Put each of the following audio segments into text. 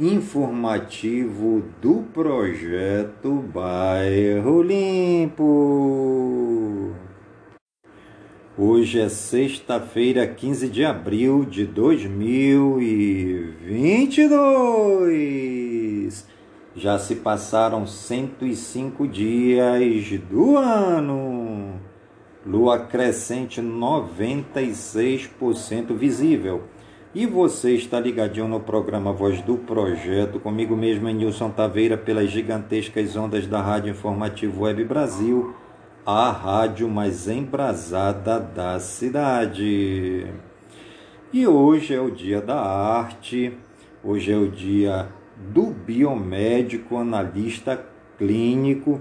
informativo do projeto Bairro Limpo. Hoje é sexta-feira, 15 de abril de 2022. Já se passaram 105 dias do ano. Lua crescente 96% visível e você está ligadinho no programa Voz do Projeto, comigo mesmo, Nilson Taveira, pelas gigantescas ondas da Rádio Informativo Web Brasil, a rádio mais embrasada da cidade. E hoje é o dia da arte, hoje é o dia do biomédico analista clínico,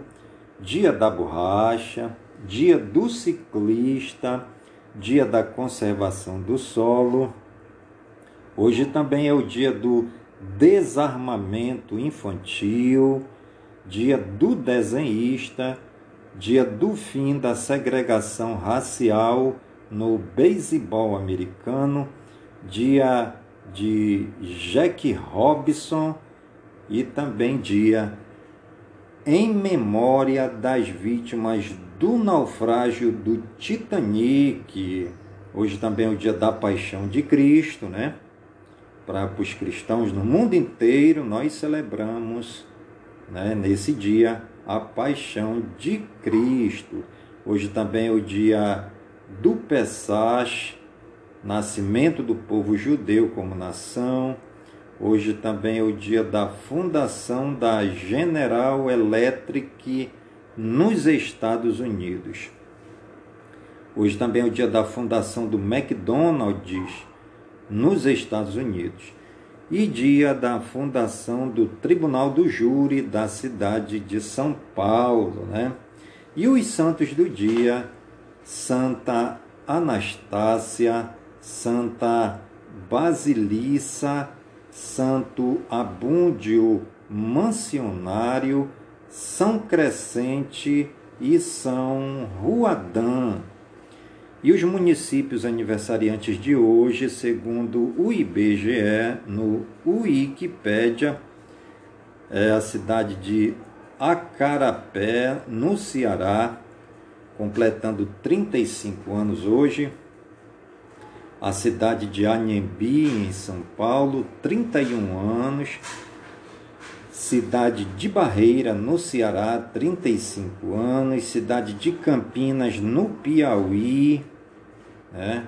dia da borracha, dia do ciclista, dia da conservação do solo Hoje também é o dia do desarmamento infantil, dia do desenhista, dia do fim da segregação racial no beisebol americano, dia de Jack Robinson e também dia em memória das vítimas do naufrágio do Titanic. Hoje também é o dia da paixão de Cristo, né? Para os cristãos no mundo inteiro, nós celebramos né, nesse dia a paixão de Cristo. Hoje também é o dia do Pessach, nascimento do povo judeu como nação. Hoje também é o dia da fundação da General Electric nos Estados Unidos. Hoje também é o dia da fundação do McDonald's nos Estados Unidos, e dia da fundação do Tribunal do Júri da cidade de São Paulo, né? E os santos do dia, Santa Anastácia, Santa Basilissa, Santo Abúndio Mansionário, São Crescente e São Ruadã. E os municípios aniversariantes de hoje, segundo o IBGE, no Wikipédia, é a cidade de Acarapé, no Ceará, completando 35 anos hoje. A cidade de Anhembi, em São Paulo, 31 anos. Cidade de Barreira, no Ceará, 35 anos. Cidade de Campinas, no Piauí, né?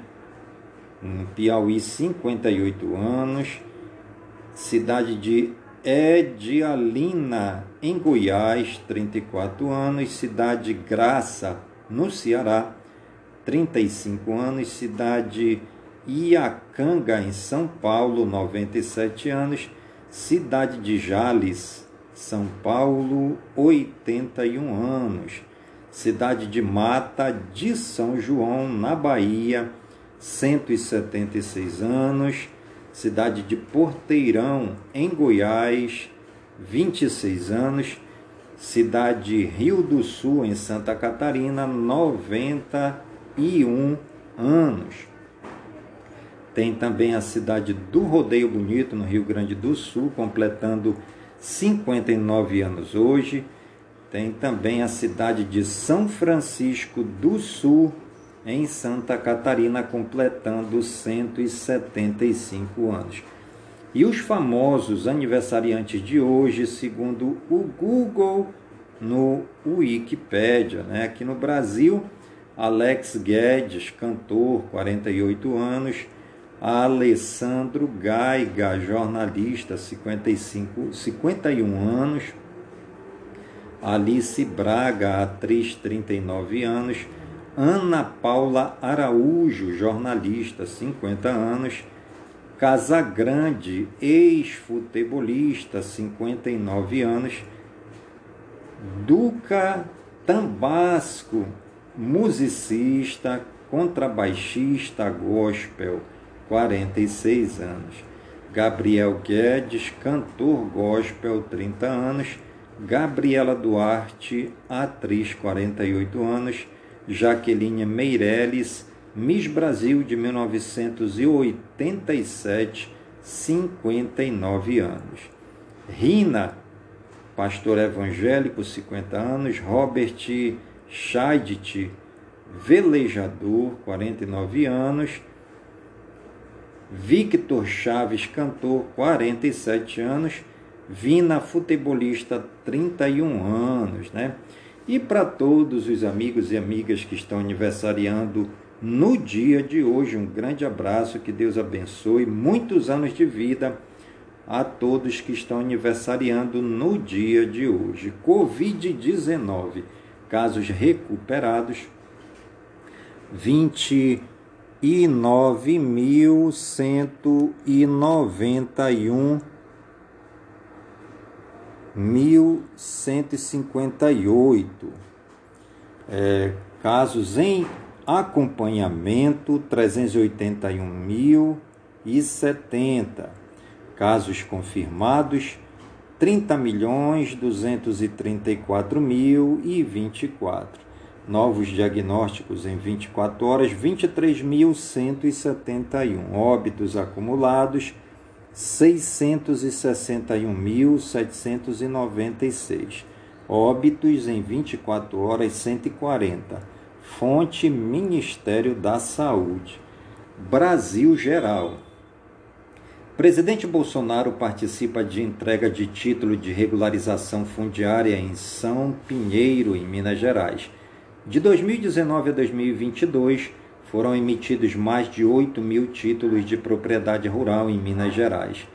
Em Piauí, 58 anos. Cidade de Edialina, em Goiás, 34 anos. Cidade Graça, no Ceará, 35 anos. Cidade Iacanga, em São Paulo, 97 anos Cidade de Jales, São Paulo, 81 anos. Cidade de Mata de São João, na Bahia, 176 anos. Cidade de Porteirão, em Goiás, 26 anos. Cidade Rio do Sul, em Santa Catarina, 91 anos. Tem também a cidade do Rodeio Bonito, no Rio Grande do Sul, completando 59 anos hoje. Tem também a cidade de São Francisco do Sul, em Santa Catarina, completando 175 anos. E os famosos aniversariantes de hoje, segundo o Google no Wikipedia, né? aqui no Brasil, Alex Guedes, cantor, 48 anos. Alessandro Gaiga, jornalista, 55, 51 anos. Alice Braga, atriz, 39 anos. Ana Paula Araújo, jornalista, 50 anos. Casagrande, ex-futebolista, 59 anos. Duca Tambasco, musicista, contrabaixista gospel, 46 anos. Gabriel Guedes, cantor gospel, 30 anos. Gabriela Duarte, atriz, 48 anos. Jaqueline Meirelles, Miss Brasil de 1987, 59 anos. Rina, pastor evangélico, 50 anos. Robert Scheidt, velejador, 49 anos. Victor Chaves, cantor, 47 anos. Vina, futebolista, 31 anos, né? E para todos os amigos e amigas que estão aniversariando no dia de hoje, um grande abraço, que Deus abençoe, muitos anos de vida a todos que estão aniversariando no dia de hoje. Covid-19, casos recuperados, 29.191 1158. É, casos em acompanhamento 381.070. Casos confirmados 30 milhões 234 mil e 24. Novos diagnósticos em 24 horas 23.171. Óbitos acumulados 661.796. Óbitos em 24 horas 140. Fonte Ministério da Saúde. Brasil Geral. Presidente Bolsonaro participa de entrega de título de regularização fundiária em São Pinheiro, em Minas Gerais. De 2019 a 2022, foram emitidos mais de 8 mil títulos de propriedade rural em Minas Gerais.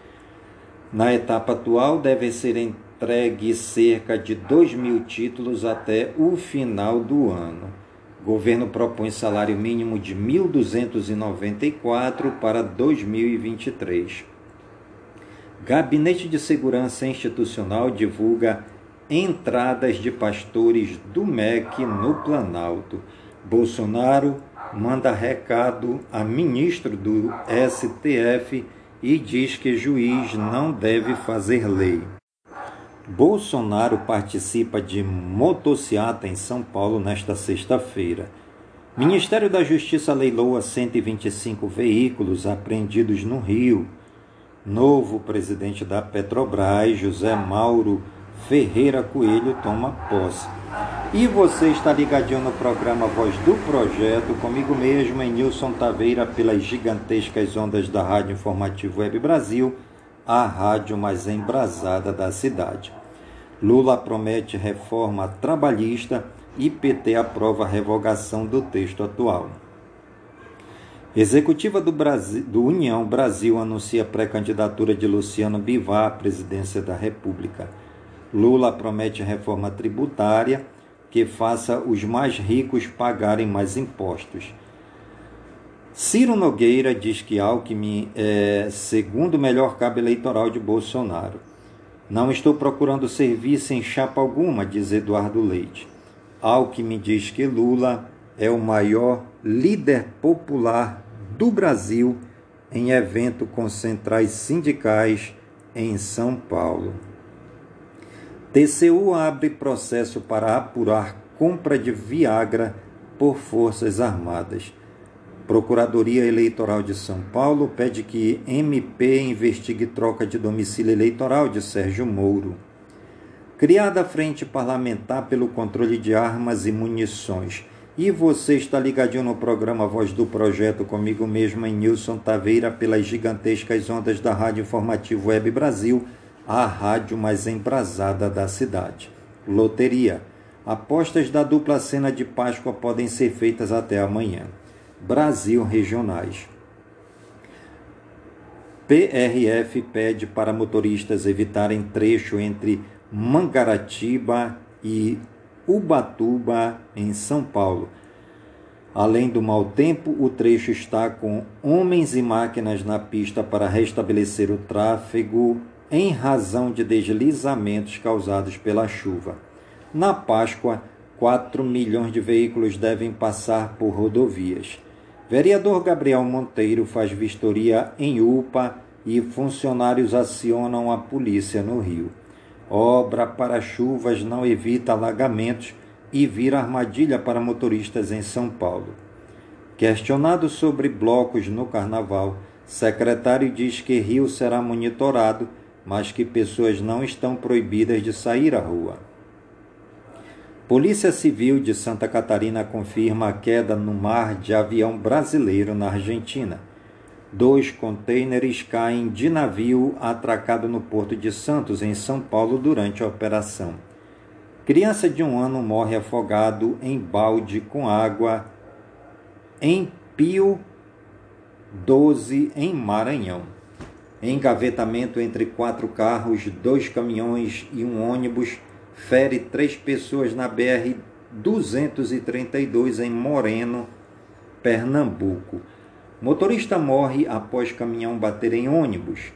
Na etapa atual, devem ser entregues cerca de 2 mil títulos até o final do ano. O governo propõe salário mínimo de 1.294 para 2023. Gabinete de Segurança Institucional divulga entradas de pastores do MEC no Planalto. Bolsonaro manda recado a ministro do STF e diz que juiz não deve fazer lei. Bolsonaro participa de motociata em São Paulo nesta sexta-feira. Ministério da Justiça leiloa 125 veículos apreendidos no Rio. Novo presidente da Petrobras, José Mauro Ferreira Coelho, toma posse. E você está ligadinho no programa Voz do Projeto, comigo mesmo, em Nilson Taveira, pelas gigantescas ondas da Rádio Informativo Web Brasil, a rádio mais embrasada da cidade. Lula promete reforma trabalhista e PT aprova a revogação do texto atual. Executiva do, Brasil, do União Brasil anuncia pré-candidatura de Luciano Bivar à presidência da República. Lula promete reforma tributária que faça os mais ricos pagarem mais impostos. Ciro Nogueira diz que Alckmin é segundo melhor cabo eleitoral de Bolsonaro. Não estou procurando serviço em chapa alguma, diz Eduardo Leite. Alckmin diz que Lula é o maior líder popular do Brasil em evento com centrais sindicais em São Paulo. TCU abre processo para apurar compra de Viagra por Forças Armadas. Procuradoria Eleitoral de São Paulo pede que MP investigue troca de domicílio eleitoral de Sérgio Moro. Criada a Frente Parlamentar pelo Controle de Armas e Munições. E você está ligadinho no programa Voz do Projeto comigo mesmo em Nilson Taveira pelas gigantescas ondas da Rádio Informativo Web Brasil a rádio mais embrasada da cidade. Loteria. Apostas da dupla cena de Páscoa podem ser feitas até amanhã. Brasil Regionais. PRF pede para motoristas evitarem trecho entre Mangaratiba e Ubatuba, em São Paulo. Além do mau tempo, o trecho está com homens e máquinas na pista para restabelecer o tráfego em razão de deslizamentos causados pela chuva. Na Páscoa, 4 milhões de veículos devem passar por rodovias. Vereador Gabriel Monteiro faz vistoria em UPA e funcionários acionam a polícia no Rio. Obra para chuvas não evita alagamentos e vira armadilha para motoristas em São Paulo. Questionado sobre blocos no carnaval, secretário diz que Rio será monitorado, mas que pessoas não estão proibidas de sair à rua. Polícia Civil de Santa Catarina confirma a queda no mar de avião brasileiro na Argentina. Dois contêineres caem de navio atracado no Porto de Santos, em São Paulo, durante a operação. Criança de um ano morre afogado em balde com água em Pio 12, em Maranhão. Engavetamento entre quatro carros, dois caminhões e um ônibus fere três pessoas na BR 232 em Moreno, Pernambuco. Motorista morre após caminhão bater em ônibus,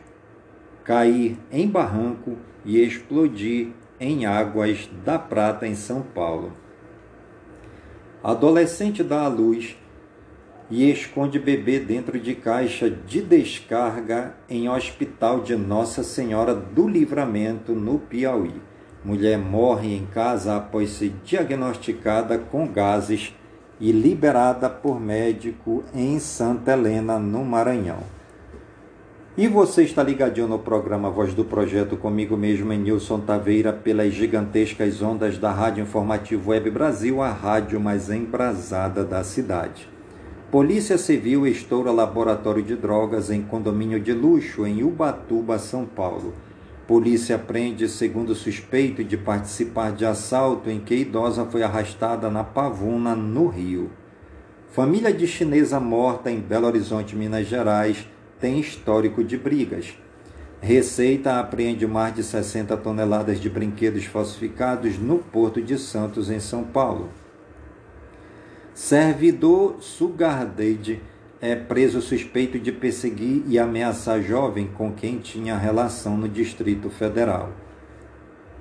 cair em barranco e explodir em Águas da Prata, em São Paulo. Adolescente dá à luz e esconde bebê dentro de caixa de descarga em hospital de Nossa Senhora do Livramento, no Piauí. Mulher morre em casa após ser diagnosticada com gases e liberada por médico em Santa Helena, no Maranhão. E você está ligadinho no programa Voz do Projeto comigo mesmo, em Nilson Taveira, pelas gigantescas ondas da Rádio Informativo Web Brasil, a rádio mais embrasada da cidade. Polícia Civil estoura laboratório de drogas em condomínio de luxo em Ubatuba, São Paulo. Polícia prende segundo suspeito de participar de assalto em que idosa foi arrastada na Pavuna, no Rio. Família de chinesa morta em Belo Horizonte, Minas Gerais, tem histórico de brigas. Receita apreende mais de 60 toneladas de brinquedos falsificados no Porto de Santos, em São Paulo. Servidor Sugar Daddy é preso suspeito de perseguir e ameaçar jovem com quem tinha relação no Distrito Federal.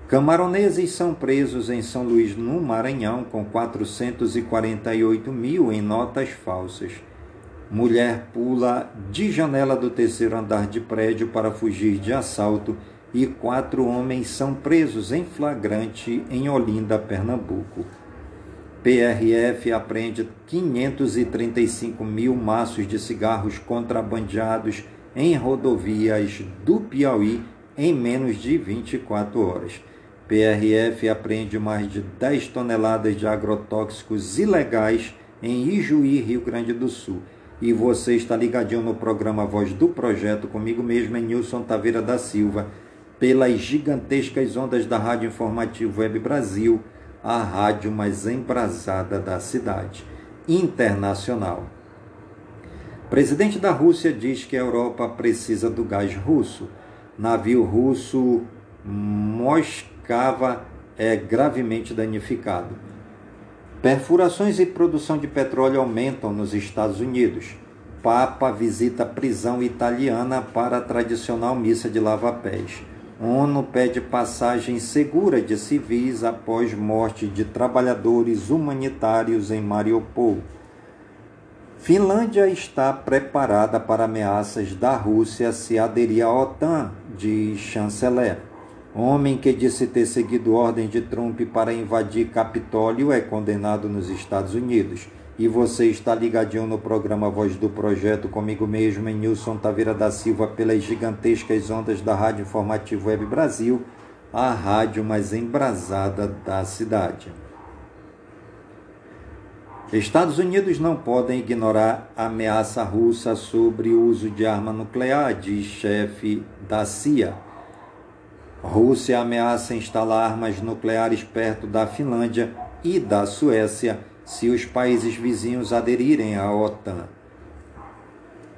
Camaroneses são presos em São Luís, no Maranhão, com 448 mil em notas falsas. Mulher pula de janela do terceiro andar de prédio para fugir de assalto e quatro homens são presos em flagrante em Olinda, Pernambuco. PRF apreende 535 mil maços de cigarros contrabandeados em rodovias do Piauí em menos de 24 horas. PRF apreende mais de 10 toneladas de agrotóxicos ilegais em Ijuí, Rio Grande do Sul. E você está ligadinho no programa Voz do Projeto, comigo mesmo, é Nilson Taveira da Silva, pelas gigantescas ondas da Rádio Informativo Web Brasil a rádio mais embrasada da cidade, internacional. Presidente da Rússia diz que a Europa precisa do gás russo. Navio russo Moscava é gravemente danificado. Perfurações e produção de petróleo aumentam nos Estados Unidos. Papa visita prisão italiana para a tradicional missa de lava-pés. ONU pede passagem segura de civis após morte de trabalhadores humanitários em Mariupol. Finlândia está preparada para ameaças da Rússia se aderir à OTAN, diz chanceler. Homem que disse ter seguido ordem de Trump para invadir Capitólio é condenado nos Estados Unidos. E você está ligadinho no programa Voz do Projeto comigo mesmo, em Nilson Taveira da Silva, pelas gigantescas ondas da Rádio Informativo Web Brasil, a rádio mais embrasada da cidade. Estados Unidos não podem ignorar a ameaça russa sobre o uso de arma nuclear, diz chefe da CIA. Rússia ameaça instalar armas nucleares perto da Finlândia e da Suécia se os países vizinhos aderirem à OTAN.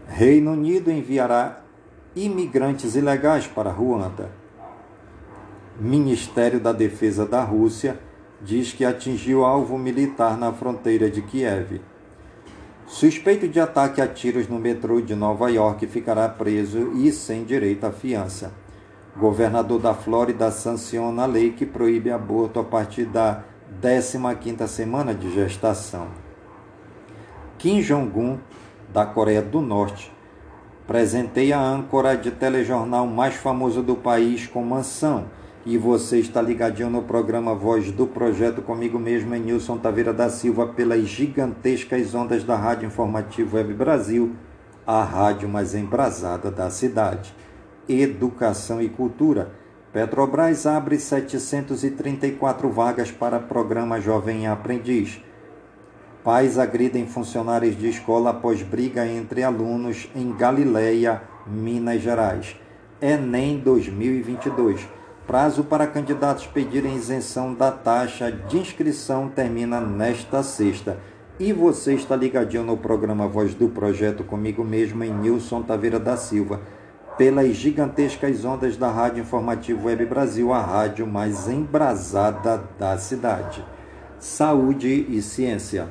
Reino Unido enviará imigrantes ilegais para Ruanda. Ministério da Defesa da Rússia diz que atingiu alvo militar na fronteira de Kiev. Suspeito de ataque a tiros no metrô de Nova York ficará preso e sem direito à fiança. Governador da Flórida sanciona a lei que proíbe aborto a partir da 15ª semana de gestação. Kim Jong-un, da Coreia do Norte, presenteia a âncora de telejornal mais famoso do país com mansão. E você está ligadinho no programa Voz do Projeto comigo mesmo, é Nilson Taveira da Silva, pelas gigantescas ondas da Rádio Informativo Web Brasil, a rádio mais embrasada da cidade. Educação e Cultura. Petrobras abre 734 vagas para programa Jovem Aprendiz. Pais agridem funcionários de escola após briga entre alunos em Galileia, Minas Gerais. Enem 2022. Prazo para candidatos pedirem isenção da taxa de inscrição termina nesta sexta. E você está ligadinho no programa Voz do Projeto comigo mesmo em Nilson Taveira da Silva, pelas gigantescas ondas da Rádio Informativo Web Brasil, a rádio mais embrasada da cidade. Saúde e ciência.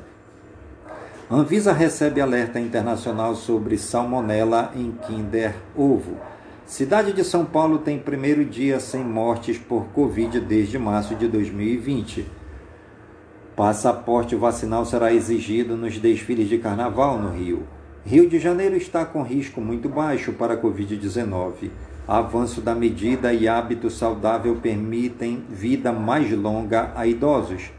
Anvisa recebe alerta internacional sobre salmonela em Kinder Ovo. Cidade de São Paulo tem primeiro dia sem mortes por Covid desde março de 2020. Passaporte vacinal será exigido nos desfiles de carnaval no Rio. Rio de Janeiro está com risco muito baixo para a Covid-19. Avanço da medida e hábito saudável permitem vida mais longa a idosos.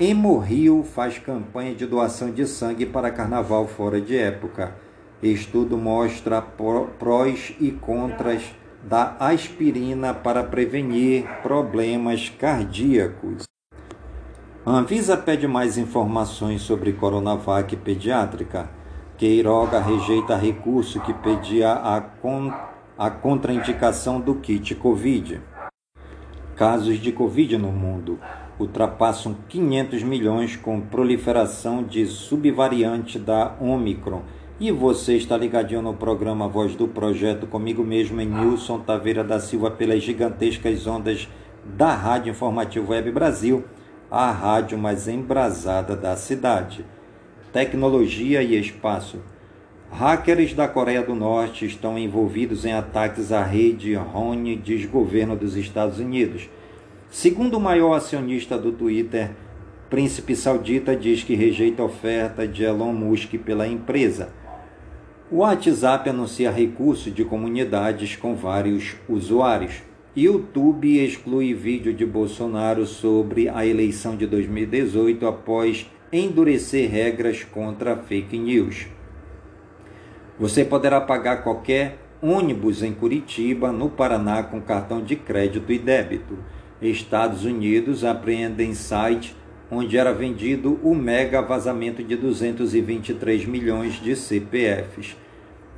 Hemorrio faz campanha de doação de sangue para carnaval fora de época. Estudo mostra prós e contras da aspirina para prevenir problemas cardíacos. Anvisa pede mais informações sobre Coronavac pediátrica. Queiroga rejeita recurso que pedia a, con a contraindicação do kit Covid. Casos de Covid no mundo ultrapassam 500 milhões com proliferação de subvariante da Omicron. E você está ligadinho no programa Voz do Projeto comigo mesmo em Nilson Taveira da Silva pelas gigantescas ondas da Rádio Informativo Web Brasil, a rádio mais embrasada da cidade. Tecnologia e espaço. Hackers da Coreia do Norte estão envolvidos em ataques à rede RONE desgoverno dos Estados Unidos. Segundo o maior acionista do Twitter, Príncipe Saudita diz que rejeita a oferta de Elon Musk pela empresa. O WhatsApp anuncia recurso de comunidades com vários usuários. YouTube exclui vídeo de Bolsonaro sobre a eleição de 2018 após endurecer regras contra fake news. Você poderá pagar qualquer ônibus em Curitiba, no Paraná, com cartão de crédito e débito. Estados Unidos apreendem site onde era vendido o mega vazamento de 223 milhões de CPFs.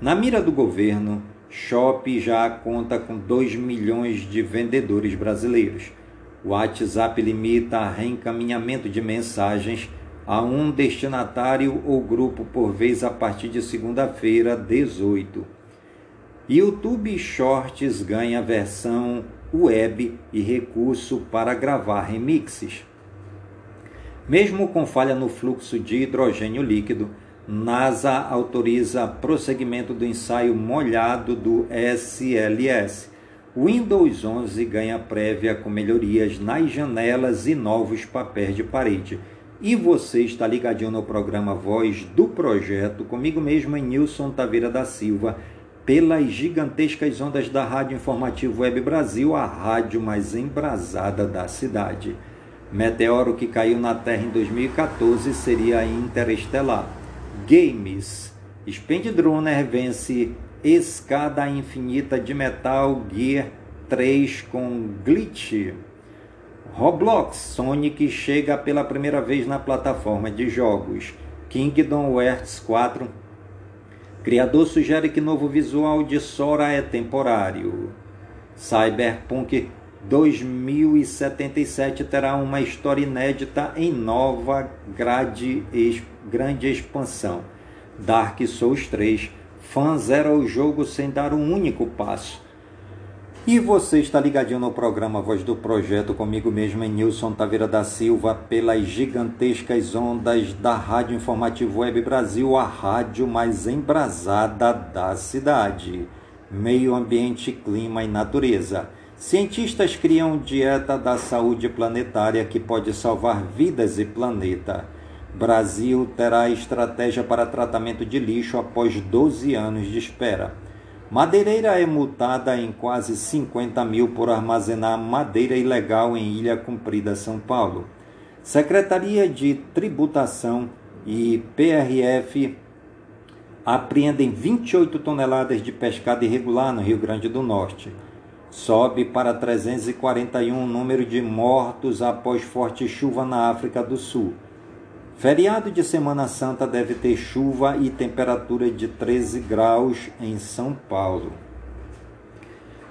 Na mira do governo, Shop já conta com 2 milhões de vendedores brasileiros. WhatsApp limita a reencaminhamento de mensagens a um destinatário ou grupo por vez a partir de segunda-feira, 18. YouTube Shorts ganha versão web e recurso para gravar remixes. Mesmo com falha no fluxo de hidrogênio líquido, NASA autoriza prosseguimento do ensaio molhado do SLS. Windows 11 ganha prévia com melhorias nas janelas e novos papéis de parede. E você está ligadinho no programa Voz do Projeto, comigo mesmo, em Nilson Taveira da Silva, pelas gigantescas ondas da Rádio Informativo Web Brasil, a rádio mais embrasada da cidade. Meteoro que caiu na Terra em 2014 seria interestelar. Games. Spendrunner vence Escada Infinita de Metal Gear 3 com glitch. Roblox Sonic chega pela primeira vez na plataforma de jogos. Kingdom Hearts 4 Criador sugere que novo visual de Sora é temporário. Cyberpunk 2077 terá uma história inédita em nova grade, grande expansão. Dark Souls 3. Fã zera o jogo sem dar um único passo. E você está ligadinho no programa Voz do Projeto comigo mesmo em Nilson Taveira da Silva pelas gigantescas ondas da Rádio Informativo Web Brasil, a rádio mais embrasada da cidade. Meio ambiente, clima e natureza. Cientistas criam dieta da saúde planetária que pode salvar vidas e planeta. Brasil terá estratégia para tratamento de lixo após 12 anos de espera. Madeireira é multada em quase 50 mil por armazenar madeira ilegal em Ilha Cumprida, São Paulo. Secretaria de Tributação e PRF apreendem 28 toneladas de pescado irregular no Rio Grande do Norte. Sobe para 341 o número de mortos após forte chuva na África do Sul. Feriado de Semana Santa deve ter chuva e temperatura de 13 graus em São Paulo.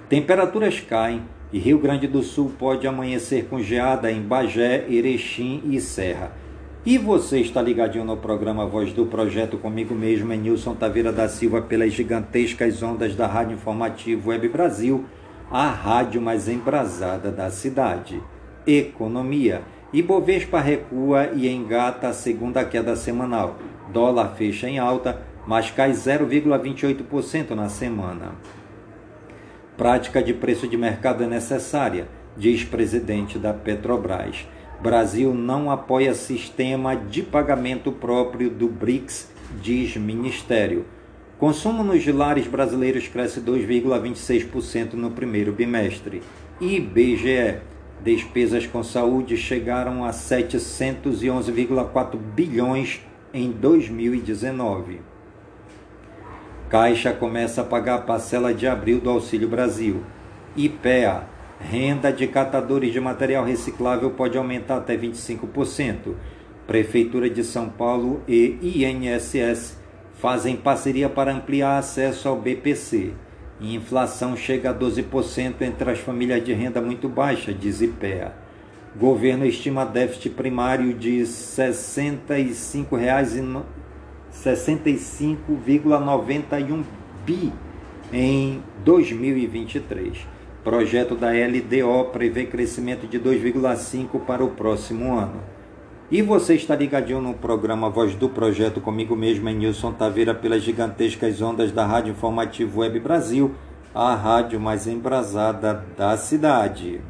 Temperaturas caem e Rio Grande do Sul pode amanhecer com geada em Bagé, Erechim e Serra. E você está ligadinho no programa Voz do Projeto comigo mesmo, é Nilson Taveira da Silva, pelas gigantescas ondas da Rádio Informativo Web Brasil, a rádio mais embrasada da cidade. Economia. Ibovespa recua e engata a segunda queda semanal. Dólar fecha em alta, mas cai 0,28% na semana. Prática de preço de mercado é necessária, diz presidente da Petrobras. Brasil não apoia sistema de pagamento próprio do BRICS, diz ministério. Consumo nos lares brasileiros cresce 2,26% no primeiro bimestre. IBGE Despesas com saúde chegaram a 711,4 bilhões em 2019. Caixa começa a pagar a parcela de abril do Auxílio Brasil. IPEA, renda de catadores de material reciclável pode aumentar até 25%. Prefeitura de São Paulo e INSS fazem parceria para ampliar acesso ao BPC. Inflação chega a 12% entre as famílias de renda muito baixa, diz IPEA. Governo estima déficit primário de R$ 65,91 bi em 2023. Projeto da LDO prevê crescimento de 2,5 para o próximo ano. E você está ligadinho no programa Voz do Projeto comigo mesmo, em Nilson Taveira, pelas gigantescas ondas da Rádio Informativo Web Brasil, a rádio mais embrasada da cidade.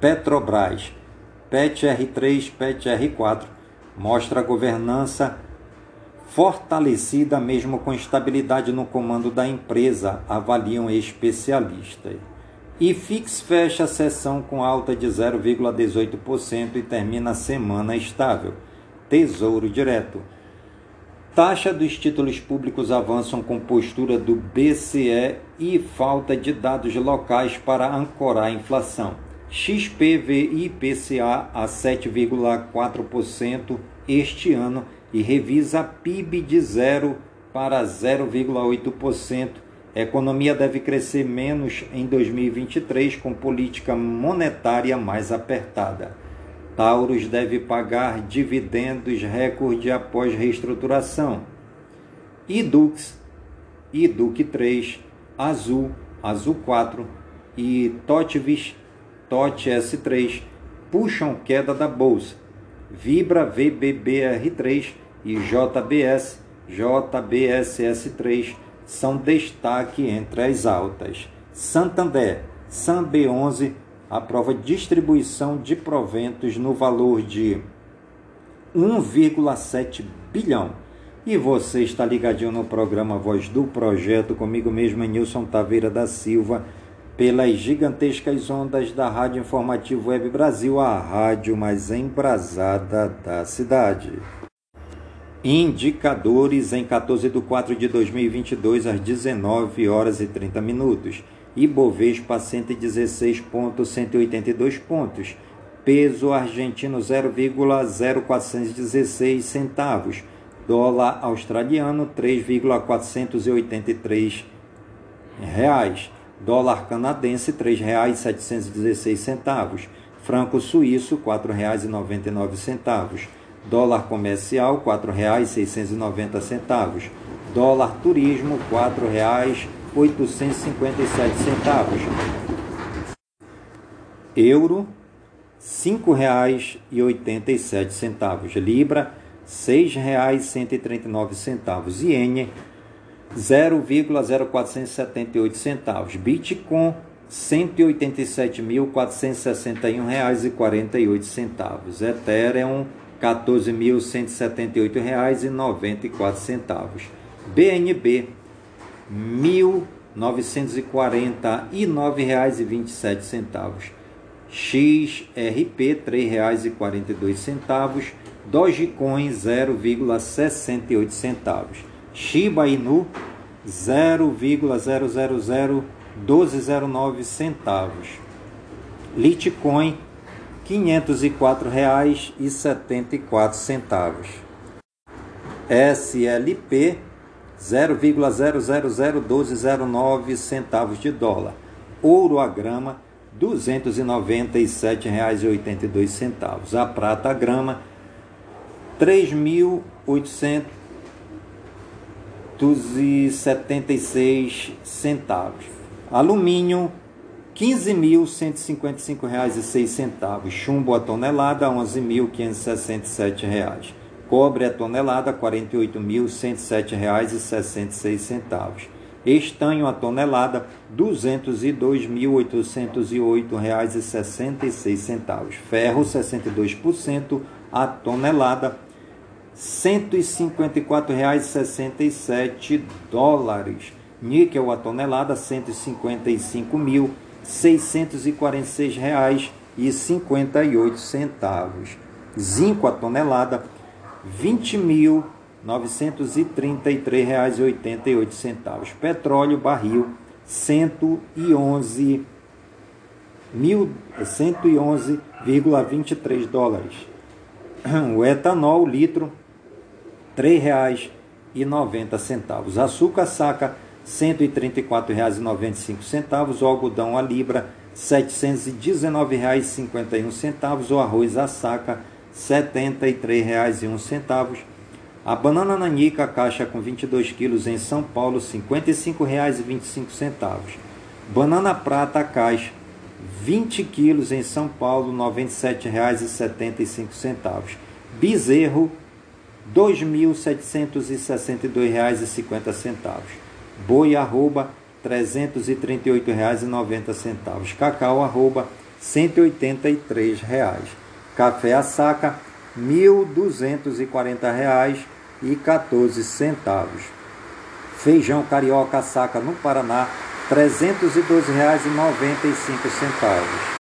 Petrobras, PET R3, PET R4, mostra a governança fortalecida mesmo com estabilidade no comando da empresa, avaliam especialistas. E Fix fecha a sessão com alta de 0,18% e termina a semana estável. Tesouro Direto. Taxa dos títulos públicos avançam com postura do BCE e falta de dados locais para ancorar a inflação. XPV e IPCA a 7,4% este ano e revisa PIB de 0 para 0,8% a economia deve crescer menos em 2023 com política monetária mais apertada. Taurus deve pagar dividendos recorde após reestruturação. Idux, Iduc 3, Azul, Azul 4 e Totvis, Tot S3 puxam queda da bolsa. Vibra VBBR3 e JBS, JBSS3 são destaque entre as altas. Santander, SAMB11, aprova distribuição de proventos no valor de 1,7 bilhão. E você está ligadinho no programa Voz do Projeto, comigo mesmo, Nilson Taveira da Silva, pelas gigantescas ondas da Rádio Informativo Web Brasil, a rádio mais embrasada da cidade. Indicadores em 14 de 4 de 2022 às 19 horas e 30 minutos. Ibovespa 116.182 pontos. Peso argentino 0,0416 centavos. Dólar australiano 3,483 reais. Dólar canadense R$ 3,716 Franco suíço R$ 4,99 Dólar comercial, R$ 4,690. Dólar turismo, R$ 4,857. Euro, R$ 5,87. Libra, R$ 6,139. Iene, 0,0478 centavos. Bitcoin, R$ 187.461,48. Ethereum, R$ 14.178,94. BNB, R$ 1.940,27. XRP, R$ 3,42. Dogecoin, 0,68 centavos. Shiba Inu, 0,0001209 centavos. Litecoin, R$ 504,74. SLP 0,0001209 centavos de dólar. Ouro a grama R$ 297,82. A prata a grama R$ 3.876 centavos. Alumínio 15.155,06. Chumbo a tonelada R$ 11.567. Cobre a tonelada R$ 48.107,66. Estanho a tonelada R$ 202.808,66. Ferro 62% a tonelada R$ 154,67 dólares. Níquel a tonelada R$ 155.646,58 Zinco a tonelada R$ 20.933,88. Petróleo barril 111 111,23 dólares. O etanol litro R$ 3,90. Açúcar saca R$ 134,95. O algodão a libra R$ 719,51. O arroz a saca R$ 73,01. A banana nanica, caixa com 22 quilos em São Paulo, R$ 55,25. Banana prata, caixa, 20 quilos em São Paulo, R$ 97,75. Bezerro, R$ 2.762,50. Boi arroba R$ 338,90. Cacau arroba R$ 183,00. Café a saca R$ 1.240,14. Feijão carioca a saca no Paraná R$ 312,95.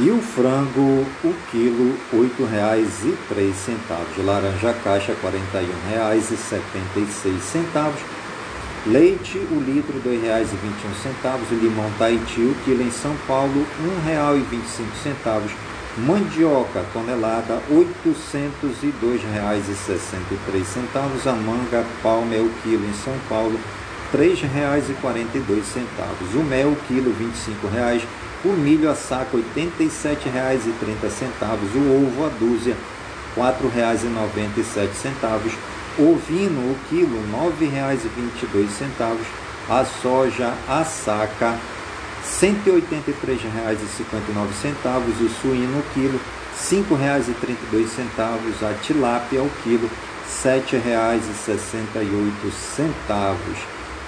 E o frango, o quilo, R$ 8,03. Laranja caixa, R$ 41,76. Leite, o litro, R$ 2,21. Limão Tahiti, o quilo em São Paulo, R$ 1,25. Mandioca, tonelada, R$ 802,63. A manga palma é o quilo em São Paulo, R$ 3,42. O mel, quilo, R$ 25,00. O milho a saco R$ 87,30. O ovo a dúzia R$ 4,97. Ovino o quilo R$ 9,22. A soja a saca R$ 183,59. O suíno o quilo R$ 5,32. A tilápia o quilo R$ 7,68.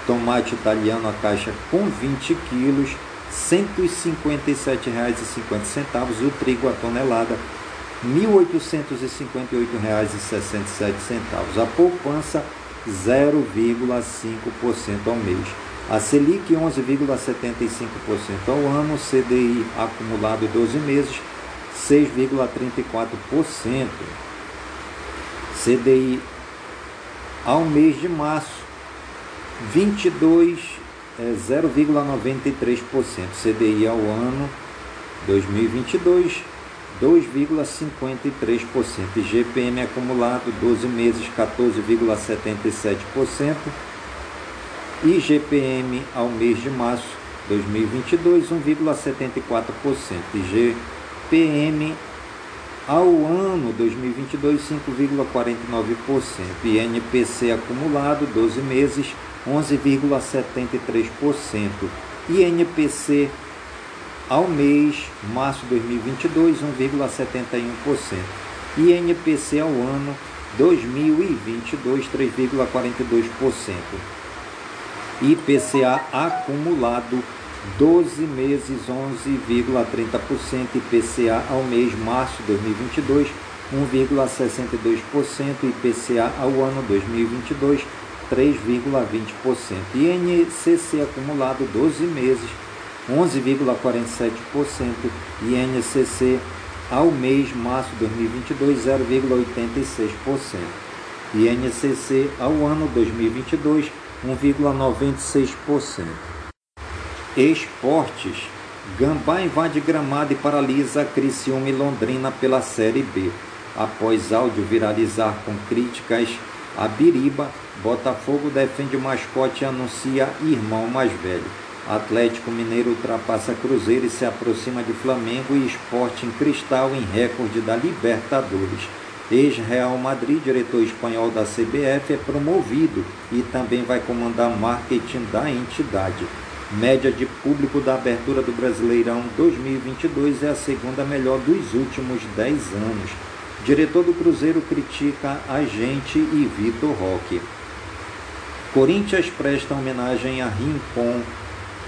Tomate italiano a caixa com 20 quilos R$ 157,50. O trigo a tonelada R$ 1.858,67. A poupança 0,5% ao mês. A Selic 11,75% ao ano, CDI acumulado 12 meses 6,34%. CDI ao mês de março 22 é 0,93%. CDI ao ano 2022, 2,53%. GPM acumulado 12 meses, 14,77%. E GPM ao mês de março 2022, 1,74%. E GPM ao ano 2022, 5,49%. E NPC acumulado 12 meses, 11,73%. INPC ao mês, março de 2022, 1,71%. INPC ao ano 2022, 3,42%. IPCA acumulado 12 meses 11,30% IPCA ao mês março de 2022 1,62% IPCA ao ano 2022 3,20% INCC acumulado 12 meses 11,47% INCC ao mês março de 2022 0,86% INCC ao ano 2022 1,96%. Esportes. Gambá invade gramado e paralisa Criciúma e Londrina pela Série B. Após áudio viralizar com críticas a Biriba, Botafogo defende o mascote e anuncia irmão mais velho. Atlético Mineiro ultrapassa Cruzeiro e se aproxima de Flamengo e Esporte em Cristal em recorde da Libertadores. Ex-Real Madrid, diretor espanhol da CBF, é promovido e também vai comandar marketing da entidade. Média de público da abertura do Brasileirão 2022 é a segunda melhor dos últimos 10 anos. Diretor do Cruzeiro critica a gente e Vitor Roque. Corinthians presta homenagem a Rincon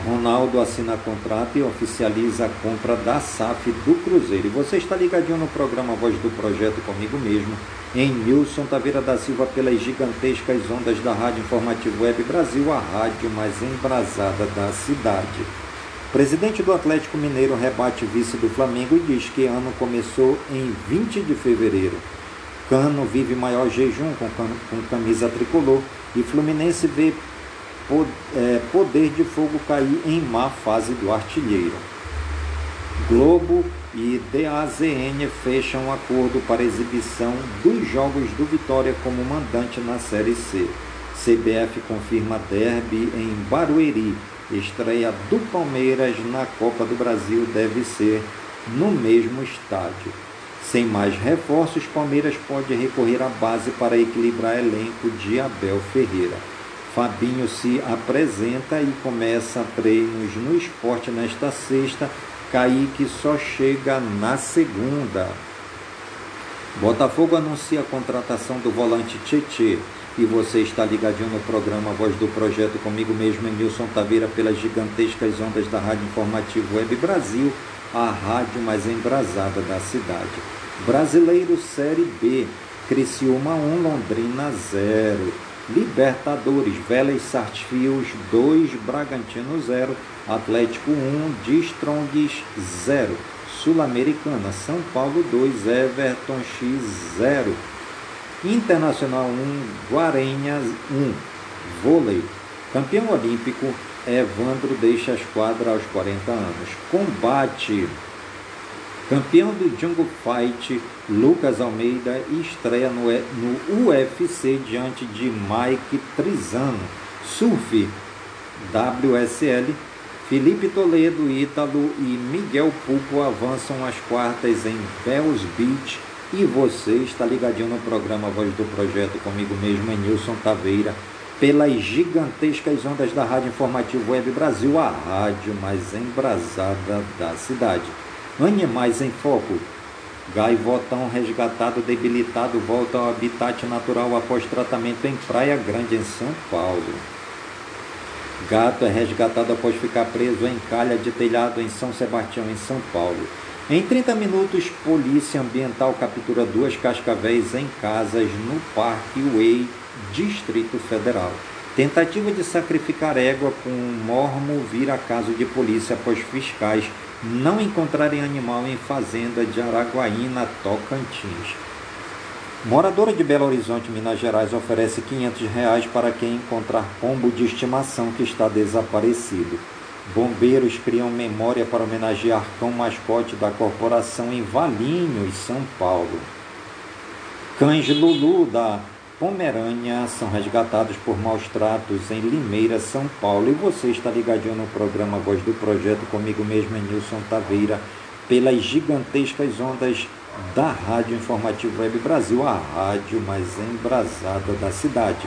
Ronaldo assina contrato e oficializa a compra da SAF do Cruzeiro. E você está ligadinho no programa Voz do Projeto comigo mesmo, em Nilson Taveira da Silva, pelas gigantescas ondas da Rádio Informativo Web Brasil, a rádio mais embrasada da cidade. Presidente do Atlético Mineiro rebate vice do Flamengo e diz que ano começou em 20 de fevereiro. Cano vive maior jejum com, com camisa tricolor e Fluminense vê poder de fogo cair em má fase do artilheiro. Globo e DAZN fecham acordo para exibição dos jogos do Vitória como mandante na Série C. CBF confirma derby em Barueri. Estreia do Palmeiras na Copa do Brasil deve ser no mesmo estádio. Sem mais reforços, Palmeiras pode recorrer à base para equilibrar elenco de Abel Ferreira. Fabinho se apresenta e começa treinos no esporte nesta sexta. Kaique só chega na segunda. Botafogo anuncia a contratação do volante Tietê. E você está ligadinho no programa Voz do Projeto comigo mesmo, Nilson Taveira, pelas gigantescas ondas da Rádio Informativo Web Brasil, a rádio mais embrasada da cidade. Brasileiro Série B, Criciúma 1, Londrina 0. Libertadores, Vélez Sarsfield 2, Bragantino 0, Atlético 1, Distrongues 0, Sul-Americana, São Paulo 2, Everton X 0, Internacional 1, Guarenha 1, Vôlei, campeão olímpico, Evandro deixa a esquadra aos 40 anos, combate Campeão do Jungle Fight, Lucas Almeida estreia no, no UFC diante de Mike Trizano. Surf, WSL, Felipe Toledo, Ítalo e Miguel Pupo avançam às quartas em Bells Beach. E você está ligadinho no programa Voz do Projeto comigo mesmo, Nilson Taveira, pelas gigantescas ondas da Rádio Informativo Web Brasil, a rádio mais embrasada da cidade. Animais em foco. Gaivotão resgatado debilitado volta ao habitat natural após tratamento em Praia Grande, em São Paulo. Gato é resgatado após ficar preso em calha de telhado em São Sebastião, em São Paulo. Em 30 minutos, Polícia Ambiental captura duas cascavéis em casas no Parque Way, Distrito Federal. Tentativa de sacrificar égua com um mormo vira caso de polícia após fiscais não encontrarem animal em fazenda de Araguaína, Tocantins. Moradora de Belo Horizonte, Minas Gerais, oferece 500 reais para quem encontrar pombo de estimação que está desaparecido. Bombeiros criam memória para homenagear cão mascote da corporação em Valinhos, São Paulo. Cães Lulu da Pomerânia são resgatados por maus tratos em Limeira, São Paulo. E você está ligadinho no programa Voz do Projeto comigo mesmo, Nilson Taveira, pelas gigantescas ondas da Rádio Informativo Web Brasil, a rádio mais embrasada da cidade.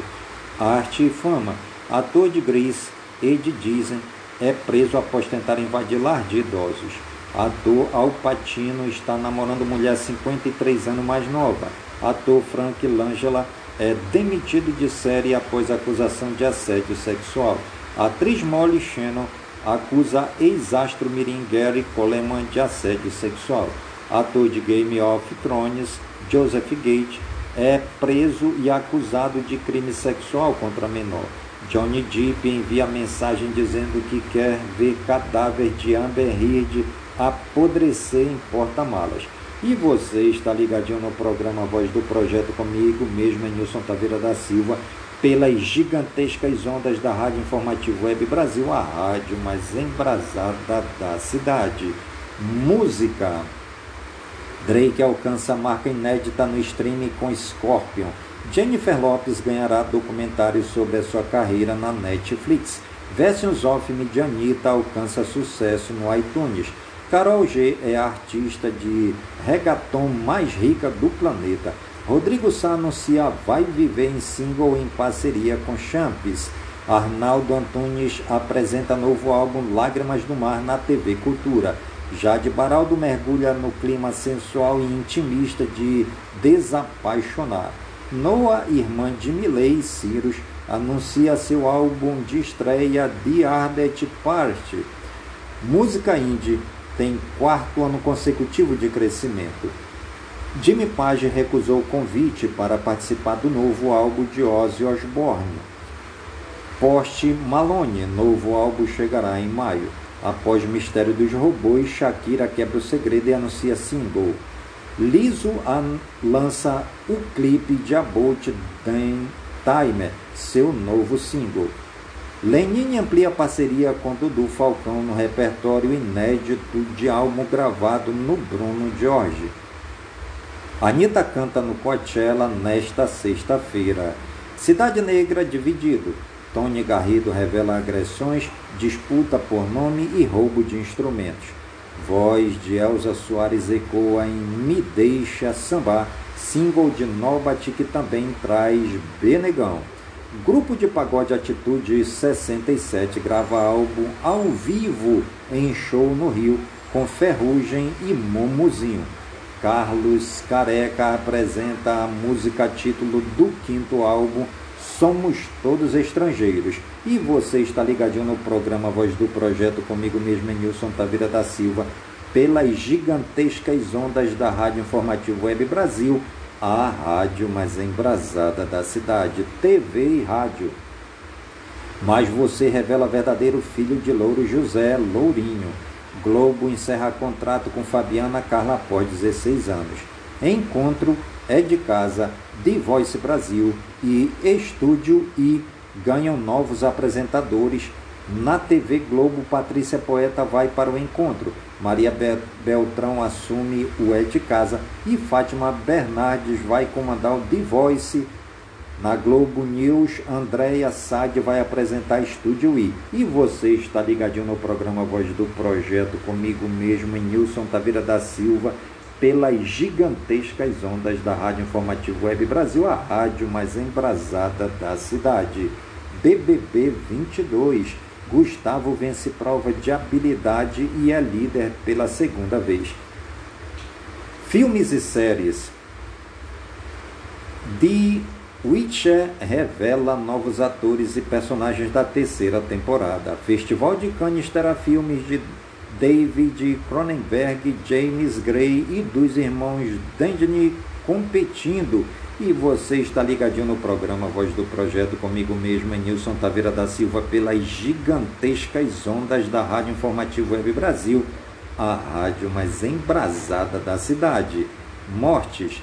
Arte e fama. Ator de Grease, Ed Dizen, é preso após tentar invadir lar de idosos. Ator Al Pacino está namorando mulher 53 anos mais nova. Ator Frank Langella é demitido de série após acusação de assédio sexual. A atriz Molly Shannon acusa ex-astro mirim Gary Coleman de assédio sexual. Ator de Game of Thrones, Joseph Gate, é preso e acusado de crime sexual contra menor. Johnny Depp envia mensagem dizendo que quer ver cadáver de Amber Heard apodrecer em porta-malas. E você está ligadinho no programa Voz do Projeto comigo, mesmo, Nilson Taveira da Silva, pelas gigantescas ondas da Rádio Informativo Web Brasil, a rádio mais embrasada da cidade. Música. Drake alcança marca inédita no streaming com Scorpion. Jennifer Lopes ganhará documentário sobre a sua carreira na Netflix. Versions of Me de Anitta alcança sucesso no iTunes. Carol G é a artista de reggaeton mais rica do planeta. Rodrigo Sá anuncia Vai Viver em single em parceria com Champs. Arnaldo Antunes apresenta novo álbum Lágrimas do Mar na TV Cultura. Jade Baraldo mergulha no clima sensual e intimista de Desapaixonar. Noah, irmã de Miley Cyrus, anuncia seu álbum de estreia The Ardent Party. Música indie tem quarto ano consecutivo de crescimento. Jimmy Page recusou o convite para participar do novo álbum de Ozzy Osbourne. Post Malone, novo álbum chegará em maio. Após Mistério dos Robôs, Shakira quebra o segredo e anuncia single. Liso lança o clipe de About Dan Timer, seu novo single. Lenine amplia parceria com Dudu Falcão no repertório inédito de álbum gravado no Bruno Jorge. Anitta canta no Coachella nesta sexta-feira. Cidade Negra dividido. Tony Garrido revela agressões, disputa por nome e roubo de instrumentos. Voz de Elza Soares ecoa em Me Deixa Sambar, single de Nobat que também traz Benegão. Grupo de Pagode Atitude 67 grava álbum ao vivo em show no Rio com Ferrugem e Momuzinho. Carlos Careca apresenta a música título do quinto álbum Somos Todos Estrangeiros. E você está ligadinho no programa Voz do Projeto comigo mesmo, Nilson Taveira da Silva, pelas gigantescas ondas da Rádio Informativo Web Brasil, a rádio mais embrasada da cidade, TV e rádio. Mas você revela verdadeiro filho de Louro José Lourinho. Globo encerra contrato com Fabiana Carla após 16 anos. Encontro é de casa, The Voice Brasil e Estúdio e ganham novos apresentadores. Na TV Globo, Patrícia Poeta vai para o encontro. Maria Beltrão assume o É de Casa e Fátima Bernardes vai comandar o The Voice. Na Globo News, Andréia Sade vai apresentar Estúdio I. E você está ligadinho no programa Voz do Projeto comigo mesmo, Nilson Taveira da Silva pelas gigantescas ondas da Rádio Informativo Web Brasil, a rádio mais embrasada da cidade. BBB 22. Gustavo vence prova de habilidade e é líder pela segunda vez. Filmes e séries. The Witcher revela novos atores e personagens da terceira temporada. Festival de Cannes terá filmes de David Cronenberg, James Gray e dos irmãos Dangeny competindo. E você está ligadinho no programa Voz do Projeto comigo mesmo, Nilson Taveira da Silva, pelas gigantescas ondas da Rádio Informativo Web Brasil, a rádio mais embrasada da cidade. Mortes.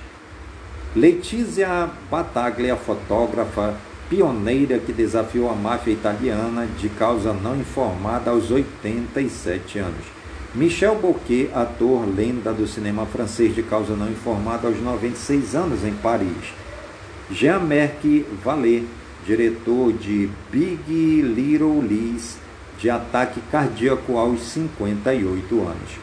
Letícia Bataglia, fotógrafa, pioneira que desafiou a máfia italiana de causa não informada aos 87 anos. Michel Bouquet, ator lenda do cinema francês de causa não informada aos 96 anos em Paris. Jean-Marc Vallée, diretor de Big Little Lies, de ataque cardíaco aos 58 anos.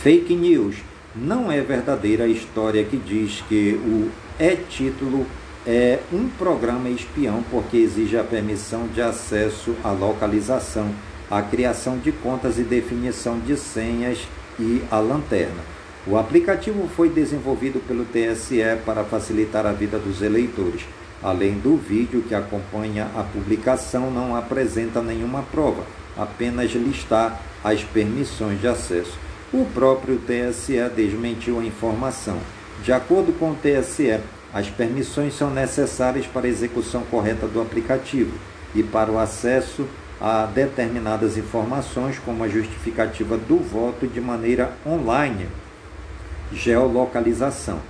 Fake news. Não é verdadeira a história que diz que o é-título é um programa espião porque exige a permissão de acesso à localização, a criação de contas e definição de senhas e a lanterna. O aplicativo foi desenvolvido pelo TSE para facilitar a vida dos eleitores. Além do vídeo que acompanha a publicação, não apresenta nenhuma prova. apenas listar as permissões de acesso. O próprio TSE desmentiu a informação. De acordo com o TSE, as permissões são necessárias para a execução correta do aplicativo e para o acesso a determinadas informações, como a justificativa do voto de maneira online, geolocalização.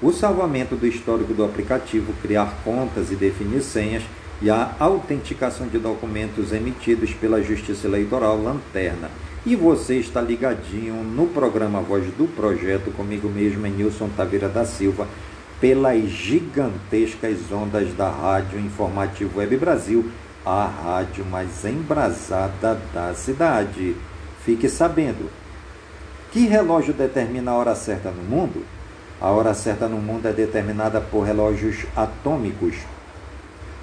O salvamento do histórico do aplicativo, criar contas e definir senhas e a autenticação de documentos emitidos pela Justiça Eleitoral Lanterna. E você está ligadinho no programa Voz do Projeto, comigo mesmo, Nilson Taveira da Silva, pelas gigantescas ondas da Rádio Informativo Web Brasil, a rádio mais embrasada da cidade. Fique sabendo. Que relógio determina a hora certa no mundo? A hora certa no mundo é determinada por relógios atômicos.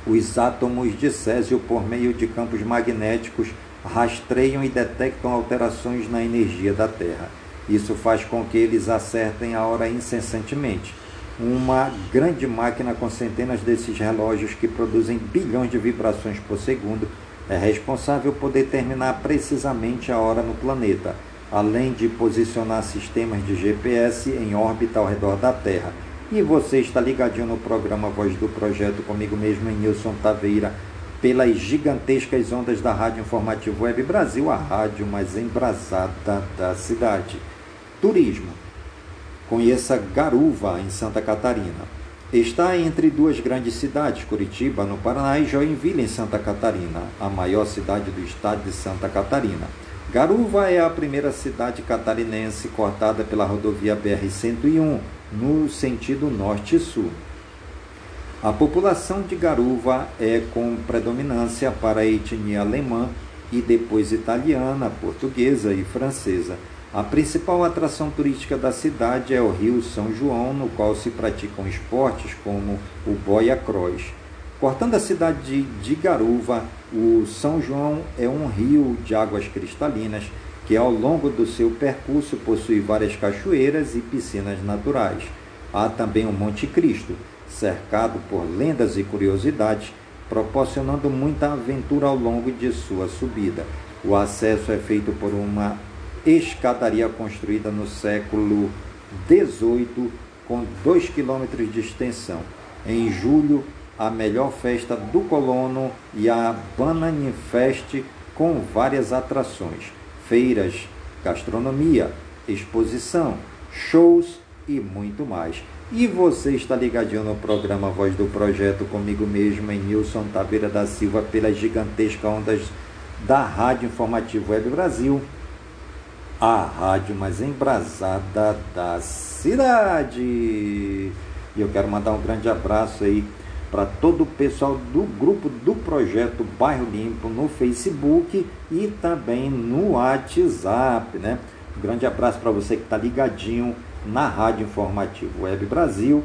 Os átomos de Césio, por meio de campos magnéticos, rastreiam e detectam alterações na energia da Terra. Isso faz com que eles acertem a hora incessantemente. Uma grande máquina com centenas desses relógios que produzem bilhões de vibrações por segundo é responsável por determinar precisamente a hora no planeta além de posicionar sistemas de GPS em órbita ao redor da Terra. E você está ligadinho no programa Voz do Projeto comigo mesmo, Nilson Taveira, pelas gigantescas ondas da Rádio Informativo Web Brasil, a rádio mais embrasada da cidade. Turismo. Conheça Garuva, em Santa Catarina. Está entre duas grandes cidades, Curitiba, no Paraná, e Joinville, em Santa Catarina, a maior cidade do estado de Santa Catarina. Garuva é a primeira cidade catarinense cortada pela rodovia BR-101, no sentido norte-sul. A população de Garuva é com predominância para a etnia alemã e depois italiana, portuguesa e francesa. A principal atração turística da cidade é o Rio São João, no qual se praticam esportes como o boia cross. Cortando a cidade de Garuva, o São João é um rio de águas cristalinas que, ao longo do seu percurso, possui várias cachoeiras e piscinas naturais. Há também o Monte Cristo, cercado por lendas e curiosidades, proporcionando muita aventura ao longo de sua subida. O acesso é feito por uma escadaria construída no século XVIII, com 2 quilômetros de extensão. Em julho, a melhor festa do colono e a Bananifest com várias atrações, feiras, gastronomia, exposição, shows e muito mais. E você está ligadinho no programa Voz do Projeto comigo mesmo, em Nilson Taveira da Silva, pelas gigantescas ondas da Rádio Informativo Web Brasil, a rádio mais embrasada da cidade. E eu quero mandar um grande abraço aí para todo o pessoal do grupo do projeto Bairro Limpo no Facebook e também no WhatsApp, né? Um grande abraço para você que está ligadinho na Rádio Informativo Web Brasil.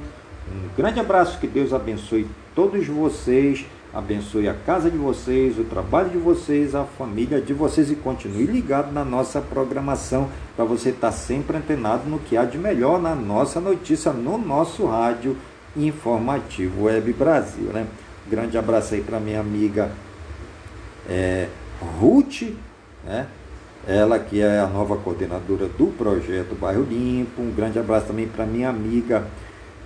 Um grande abraço, que Deus abençoe todos vocês, abençoe a casa de vocês, o trabalho de vocês, a família de vocês e continue ligado na nossa programação para você estar sempre antenado no que há de melhor na nossa notícia, no nosso rádio Informativo Web Brasil. Né? Grande abraço aí para minha amiga é, Ruth, né? ela que é a nova coordenadora do projeto Bairro Limpo. Um grande abraço também para minha amiga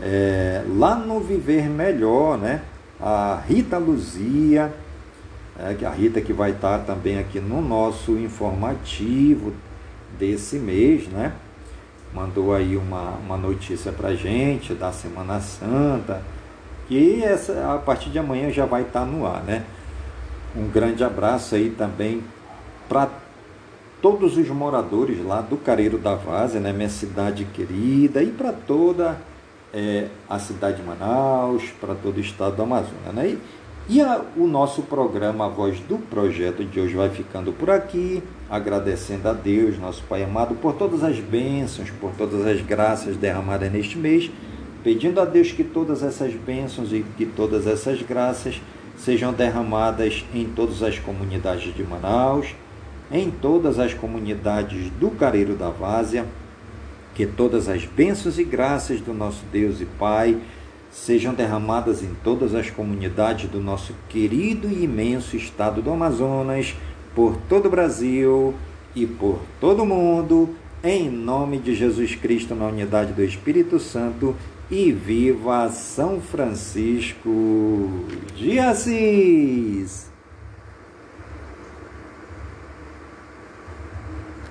é, lá no Viver Melhor, né? A Rita Luzia, é, a Rita que vai estar também aqui no nosso informativo desse mês, né? mandou aí uma, uma notícia para gente da Semana Santa, que essa, a partir de amanhã já vai estar no ar, né? Um grande abraço aí também para todos os moradores lá do Careiro da Várzea, né? Minha cidade querida, e para toda é, a cidade de Manaus, para todo o estado do Amazonas, né? E, e a, o nosso programa A Voz do Projeto de hoje vai ficando por aqui, agradecendo a Deus, nosso Pai amado, por todas as bênçãos, por todas as graças derramadas neste mês, pedindo a Deus que todas essas bênçãos e que todas essas graças sejam derramadas em todas as comunidades de Manaus, em todas as comunidades do Careiro da Várzea, que todas as bênçãos e graças do nosso Deus e Pai sejam derramadas em todas as comunidades do nosso querido e imenso estado do Amazonas, por todo o Brasil e por todo o mundo, em nome de Jesus Cristo, na unidade do Espírito Santo, e viva São Francisco de Assis!